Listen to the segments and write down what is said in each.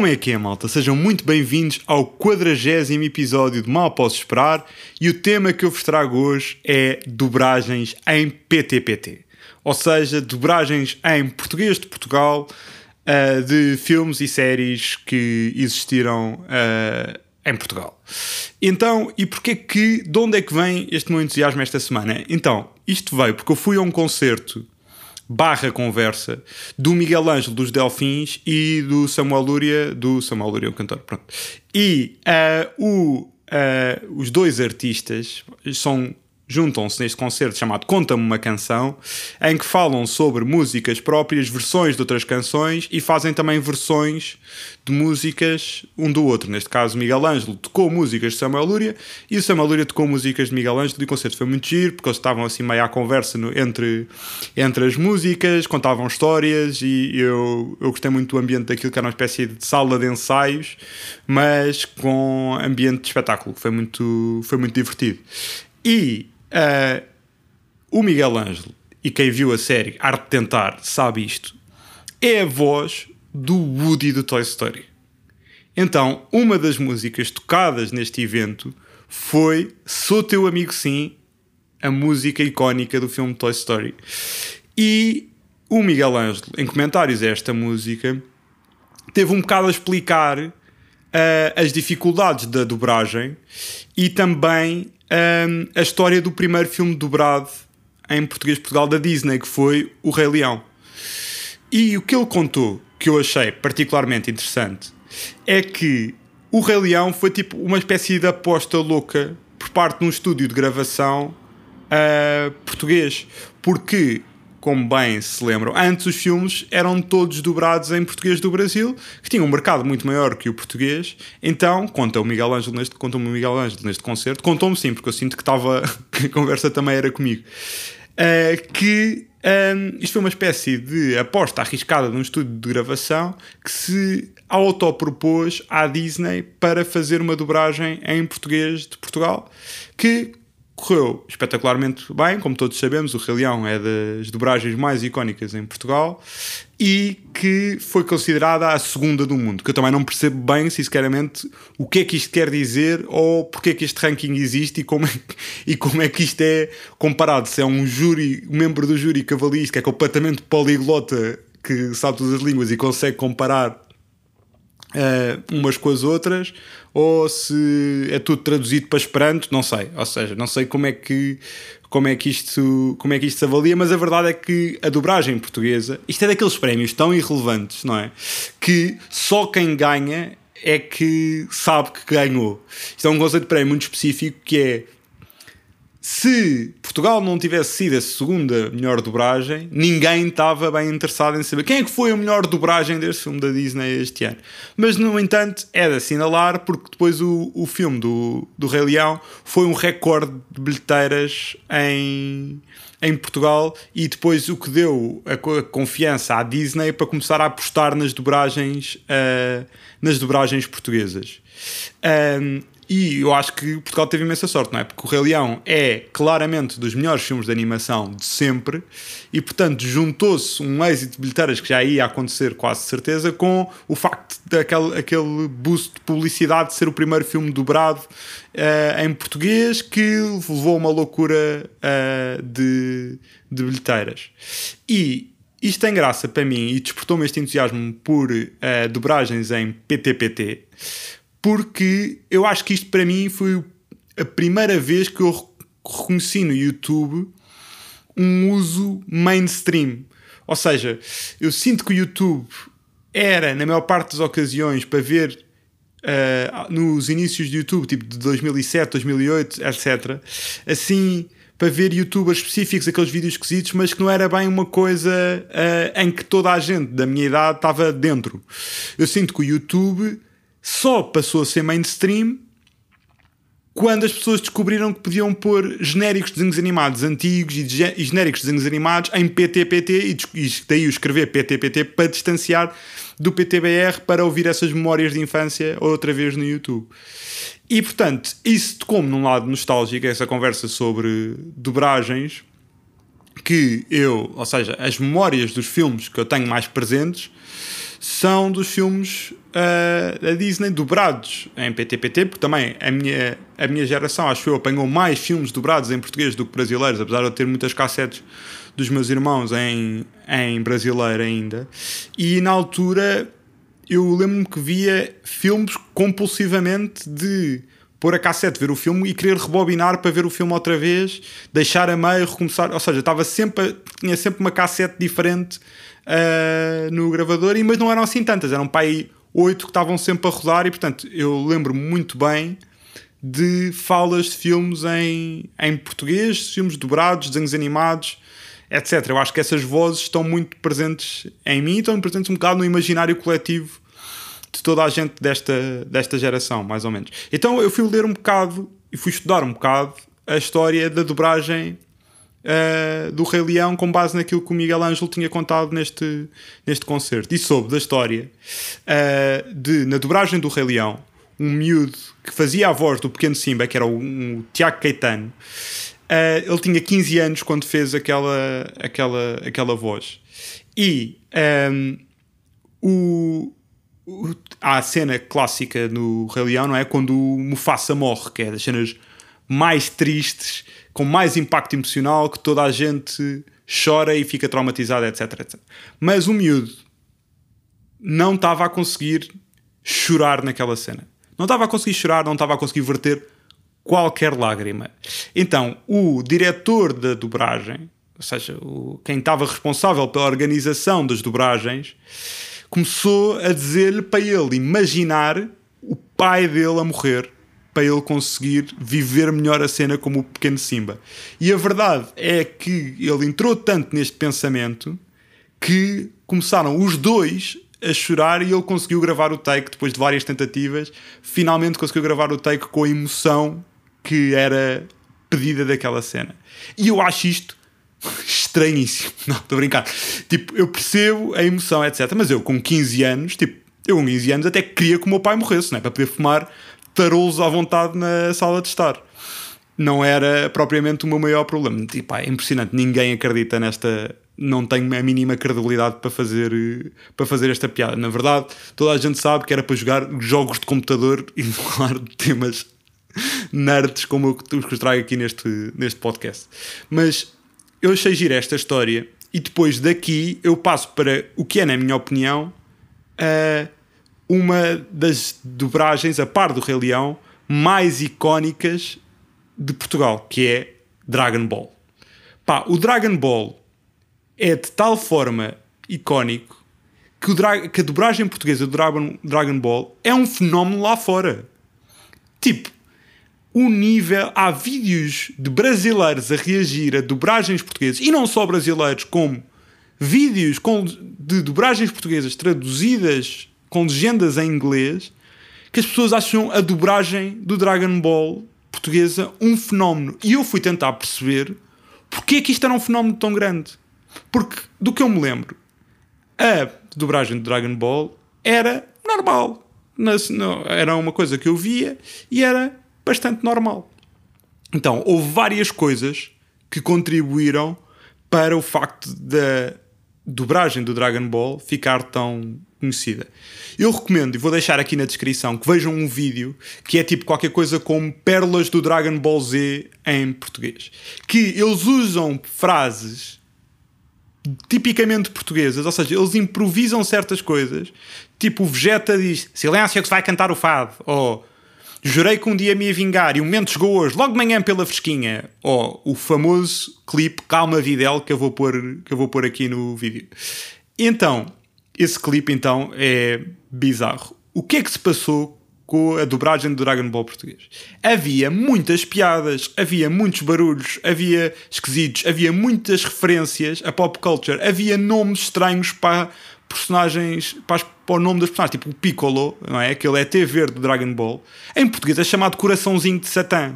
Como é que é, malta? Sejam muito bem-vindos ao quadragésimo episódio de Mal Posso Esperar e o tema que eu vos trago hoje é dobragens em PTPT. Ou seja, dobragens em português de Portugal uh, de filmes e séries que existiram uh, em Portugal. Então, e porquê que, de onde é que vem este meu entusiasmo esta semana? Então, isto veio porque eu fui a um concerto barra conversa do Miguel Ângelo dos Delfins e do Samuel Lúria, do Samuel Lúria, o cantor, pronto. E uh, o, uh, os dois artistas são juntam-se neste concerto chamado Conta-me uma Canção, em que falam sobre músicas próprias, versões de outras canções e fazem também versões de músicas um do outro. Neste caso, Miguel Ângelo tocou músicas de Samuel Lúria e o Samuel Lúria tocou músicas de Miguel Ângelo e o concerto foi muito giro porque eles estavam assim meio à conversa no, entre, entre as músicas, contavam histórias e eu, eu gostei muito do ambiente daquilo que era uma espécie de sala de ensaios, mas com ambiente de espetáculo. Foi muito, foi muito divertido. E Uh, o Miguel Ângelo, e quem viu a série Arte de Tentar sabe isto, é a voz do Woody do Toy Story. Então, uma das músicas tocadas neste evento foi Sou Teu Amigo Sim, a música icónica do filme Toy Story. E o Miguel Ângelo, em comentários a esta música, teve um bocado a explicar uh, as dificuldades da dobragem e também um, a história do primeiro filme dobrado em português Portugal da Disney, que foi O Rei Leão. E o que ele contou, que eu achei particularmente interessante, é que O Rei Leão foi tipo uma espécie de aposta louca por parte de um estúdio de gravação uh, português. Porque como bem se lembram, antes os filmes eram todos dobrados em português do Brasil, que tinha um mercado muito maior que o português. Então, conta o Miguel Ângelo neste, conta-me o Miguel Ângelo neste concerto, contou-me sim, porque eu sinto que estava que a conversa também era comigo. Uh, que um, isto foi uma espécie de aposta arriscada de um estúdio de gravação que se autopropôs à Disney para fazer uma dobragem em português de Portugal, que correu espetacularmente bem, como todos sabemos, o Rei Leão é das dobragens mais icónicas em Portugal e que foi considerada a segunda do mundo, que eu também não percebo bem, sinceramente, o que é que isto quer dizer ou porque é que este ranking existe e como é, e como é que isto é comparado, se é um júri, um membro do júri cavalista que é completamente poliglota, que sabe todas as línguas e consegue comparar uh, umas com as outras, ou se é tudo traduzido para Esperanto, não sei. Ou seja, não sei como é que como é que isto como é que isto se avalia, mas a verdade é que a dobragem portuguesa, isto é daqueles prémios tão irrelevantes, não é? Que só quem ganha é que sabe que ganhou. Isto é um conceito de prémio muito específico que é se Portugal não tivesse sido a segunda melhor dobragem, ninguém estava bem interessado em saber quem é que foi a melhor dobragem deste filme da Disney este ano. Mas, no entanto, é de assinalar porque depois o, o filme do, do Rei Leão foi um recorde de bilheteiras em, em Portugal e depois o que deu a, a confiança à Disney para começar a apostar nas dobragens, uh, nas dobragens portuguesas. Um, e eu acho que Portugal teve imensa sorte, não é? Porque o Rei Leão é claramente dos melhores filmes de animação de sempre e, portanto, juntou-se um êxito de bilheteiras que já ia acontecer quase certeza com o facto daquele aquele boost de publicidade de ser o primeiro filme dobrado uh, em português que levou a uma loucura uh, de, de bilheteiras. E isto tem graça para mim e despertou-me este entusiasmo por uh, dobragens em PTPT porque eu acho que isto para mim foi a primeira vez que eu reconheci no YouTube um uso mainstream. Ou seja, eu sinto que o YouTube era, na maior parte das ocasiões, para ver uh, nos inícios do YouTube, tipo de 2007, 2008, etc., assim, para ver youtubers específicos, aqueles vídeos esquisitos, mas que não era bem uma coisa uh, em que toda a gente da minha idade estava dentro. Eu sinto que o YouTube só passou a ser mainstream quando as pessoas descobriram que podiam pôr genéricos de desenhos animados antigos e, de, e genéricos de desenhos animados em PTPT e, e daí o escrever PTPT para distanciar do PTBR para ouvir essas memórias de infância outra vez no YouTube. E portanto, isso como num lado nostálgico, essa conversa sobre dobragens, que eu, ou seja, as memórias dos filmes que eu tenho mais presentes são dos filmes uh, da Disney dobrados em PTPT, porque também a minha, a minha geração, acho eu, apanhou mais filmes dobrados em português do que brasileiros, apesar de eu ter muitas cassetes dos meus irmãos em, em brasileiro ainda. E na altura eu lembro-me que via filmes compulsivamente de pôr a cassete, ver o filme e querer rebobinar para ver o filme outra vez, deixar a meio, recomeçar. Ou seja, estava sempre, tinha sempre uma cassete diferente uh, no gravador, mas não eram assim tantas, eram para aí oito que estavam sempre a rodar e portanto eu lembro-me muito bem de falas de filmes em, em português, filmes dobrados, desenhos animados, etc. Eu acho que essas vozes estão muito presentes em mim, estão presentes um bocado no imaginário coletivo de toda a gente desta, desta geração, mais ou menos. Então eu fui ler um bocado e fui estudar um bocado a história da dobragem uh, do Rei Leão com base naquilo que o Miguel Ângelo tinha contado neste, neste concerto. E soube da história uh, de, na dobragem do Rei Leão, um miúdo que fazia a voz do pequeno Simba, que era o, um, Tiago Caetano, uh, ele tinha 15 anos quando fez aquela, aquela, aquela voz. E um, o, há a cena clássica no Rei Leão, não é? Quando o Mufasa morre, que é das cenas mais tristes com mais impacto emocional, que toda a gente chora e fica traumatizada, etc, etc. Mas o miúdo não estava a conseguir chorar naquela cena. Não estava a conseguir chorar, não estava a conseguir verter qualquer lágrima. Então, o diretor da dobragem, ou seja, o, quem estava responsável pela organização das dobragens, começou a dizer-lhe para ele imaginar o pai dele a morrer para ele conseguir viver melhor a cena como o pequeno Simba. E a verdade é que ele entrou tanto neste pensamento que começaram os dois a chorar e ele conseguiu gravar o take depois de várias tentativas. Finalmente conseguiu gravar o take com a emoção que era pedida daquela cena. E eu acho isto estranhíssimo. Não, estou a brincar. Tipo, eu percebo a emoção, etc. Mas eu com 15 anos, tipo, eu com 15 anos até queria que o meu pai morresse, não é? Para poder fumar tarolos à vontade na sala de estar. Não era propriamente o meu maior problema. Tipo, é impressionante, ninguém acredita nesta. Não tenho a mínima credibilidade para fazer, para fazer esta piada. Na verdade, toda a gente sabe que era para jogar jogos de computador e falar de temas nerds como os que eu trago aqui neste, neste podcast. Mas eu achei gira esta história e depois daqui eu passo para o que é, na minha opinião, uma das dobragens, a par do Rei Leão, mais icónicas de Portugal, que é Dragon Ball. Pá, o Dragon Ball é de tal forma icónico que, o que a dobragem portuguesa do Dragon, Dragon Ball é um fenómeno lá fora. Tipo, o nível. Há vídeos de brasileiros a reagir a dobragens portuguesas, e não só brasileiros, como vídeos com, de dobragens portuguesas traduzidas com legendas em inglês que as pessoas acham a dobragem do Dragon Ball portuguesa um fenómeno. E eu fui tentar perceber porque é que isto era um fenómeno tão grande. Porque, do que eu me lembro, a dobragem do Dragon Ball era normal. Era uma coisa que eu via e era bastante normal. Então, houve várias coisas que contribuíram para o facto da dobragem do Dragon Ball ficar tão conhecida. Eu recomendo, e vou deixar aqui na descrição, que vejam um vídeo que é tipo qualquer coisa como Pérolas do Dragon Ball Z em português. Que eles usam frases tipicamente portuguesas, ou seja, eles improvisam certas coisas. Tipo, o Vegeta diz: Silêncio que se vai cantar o fado. Ou Jurei que um dia me ia vingar e o momento chegou hoje, logo de manhã pela fresquinha. Ou o famoso clipe Calma Videl que eu vou pôr, que eu vou pôr aqui no vídeo. Então, esse clipe então é bizarro. O que é que se passou com a dobragem do Dragon Ball português? Havia muitas piadas, havia muitos barulhos, havia esquisitos, havia muitas referências a pop culture, havia nomes estranhos para, personagens, para, as, para, o nome das personagens, tipo o Piccolo, não é? Aquele ET verde do Dragon Ball. Em português é chamado Coraçãozinho de Satã.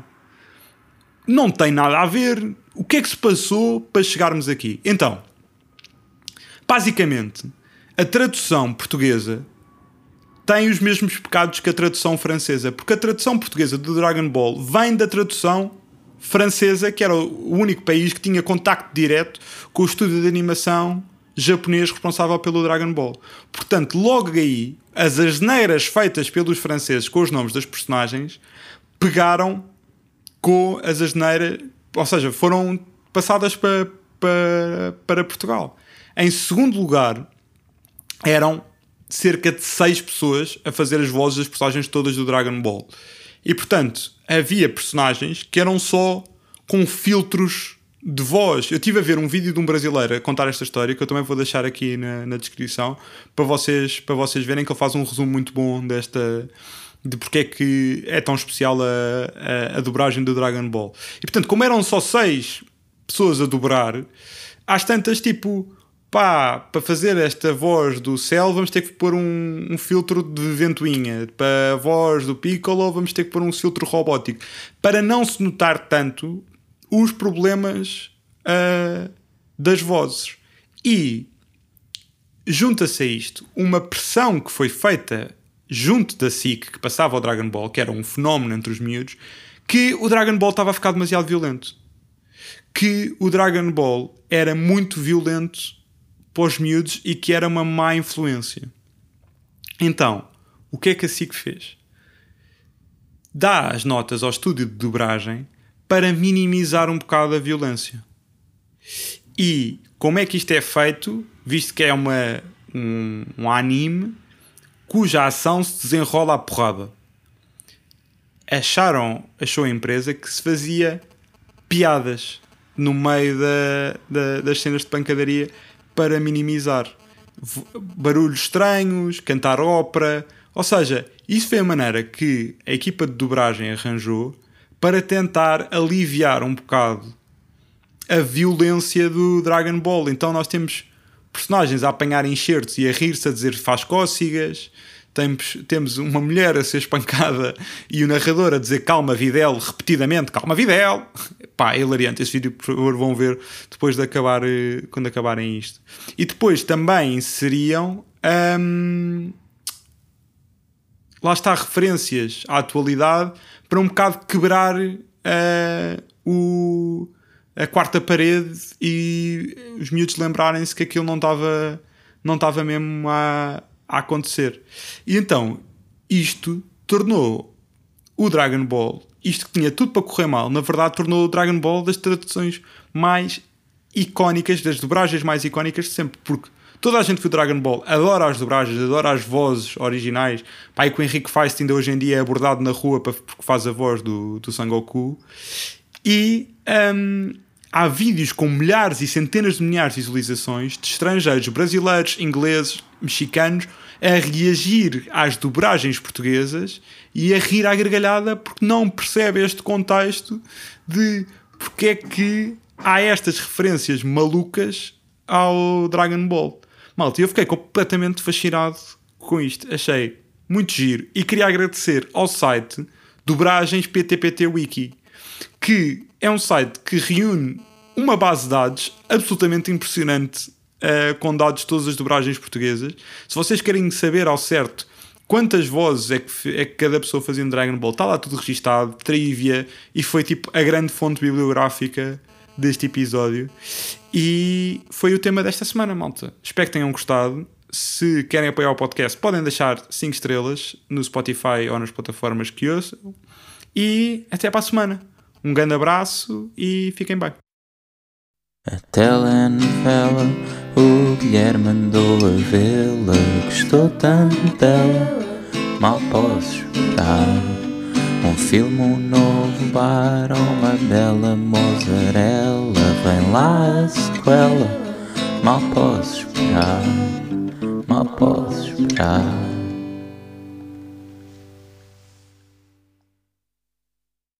Não tem nada a ver. O que é que se passou para chegarmos aqui? Então, basicamente, a tradução portuguesa tem os mesmos pecados que a tradução francesa, porque a tradução portuguesa do Dragon Ball vem da tradução francesa, que era o único país que tinha contacto direto com o estúdio de animação japonês responsável pelo Dragon Ball. Portanto, logo aí, as asneiras feitas pelos franceses com os nomes das personagens pegaram com as asneiras, ou seja, foram passadas para, para, para Portugal. Em segundo lugar, eram cerca de seis pessoas a fazer as vozes das personagens todas do Dragon Ball. E portanto, havia personagens que eram só com filtros de voz. Eu estive a ver um vídeo de um brasileiro a contar esta história que eu também vou deixar aqui na, na descrição para vocês, para vocês verem que ele faz um resumo muito bom desta de porque é que é tão especial a, a, a dobragem do Dragon Ball. E portanto, como eram só seis pessoas a dobrar, às tantas, tipo, pá, para fazer esta voz do Cell vamos ter que pôr um, um, filtro de ventoinha. Para a voz do Piccolo vamos ter que pôr um filtro robótico. Para não se notar tanto os problemas uh, das vozes. E junta-se a isto uma pressão que foi feita junto da SIC, que passava ao Dragon Ball, que era um fenómeno entre os miúdos, que o Dragon Ball estava a ficar demasiado violento. Que o Dragon Ball era muito violento para os miúdos e que era uma má influência. Então, o que é que a SIC fez? Dá as notas ao estúdio de dobragem para minimizar um bocado a violência. E como é que isto é feito, visto que é uma, um, um anime cuja ação se desenrola à porrada? Acharam, achou a empresa que se fazia piadas no meio da, da, das cenas de pancadaria para minimizar barulhos estranhos, cantar ópera. Ou seja, isso foi a maneira que a equipa de dobragem arranjou para tentar aliviar um bocado a violência do Dragon Ball. Então nós temos personagens a apanhar enxertos e a rir-se a dizer faz cócegas, temos, temos uma mulher a ser espancada e o narrador a dizer calma Videl repetidamente, calma Videl. Pá, é hilariante. Esse vídeo, por favor, vão ver depois de acabar, eh, quando acabarem isto. E depois também inseriam. Hum, lá está, referências à atualidade para um bocado quebrar uh, o, a quarta parede e os miúdos lembrarem-se que aquilo não estava não estava mesmo a, a acontecer. E então, isto tornou o Dragon Ball, isto que tinha tudo para correr mal, na verdade tornou o Dragon Ball das traduções mais icónicas, das dobragens mais icónicas de sempre, porque toda a gente viu Dragon Ball, adora as dobragens, adora as vozes originais. Pai, que o Henrique Feist ainda hoje em dia é abordado na rua porque faz a voz do, do Sangoku. E um, há vídeos com milhares e centenas de milhares de visualizações de estrangeiros brasileiros, ingleses, mexicanos a reagir às dobragens portuguesas e a rir à gargalhada porque não percebe este contexto de porque é que há estas referências malucas ao Dragon Ball. Malta, eu fiquei completamente fascinado com isto. Achei muito giro e queria agradecer ao site Dobragens PTPT Wiki, que é um site que reúne uma base de dados absolutamente impressionante uh, com dados de todas as dobragens portuguesas. Se vocês querem saber ao certo quantas vozes é que, é que cada pessoa fazia no Dragon Ball, está lá tudo registado, trivia, e foi tipo a grande fonte bibliográfica deste episódio. E foi o tema desta semana, malta. Espero que tenham gostado. Se querem apoiar o podcast, podem deixar 5 estrelas no Spotify ou nas plataformas que ouçam. E até para a semana. Um grande abraço e fiquem bem. A telenovela, o Guilherme mandou a vê-la. Gostou tanto dela, mal posso esperar. Um filme, um novo bar, uma bela mozzarella. Vem lá a sequela, mal posso esperar, mal posso esperar.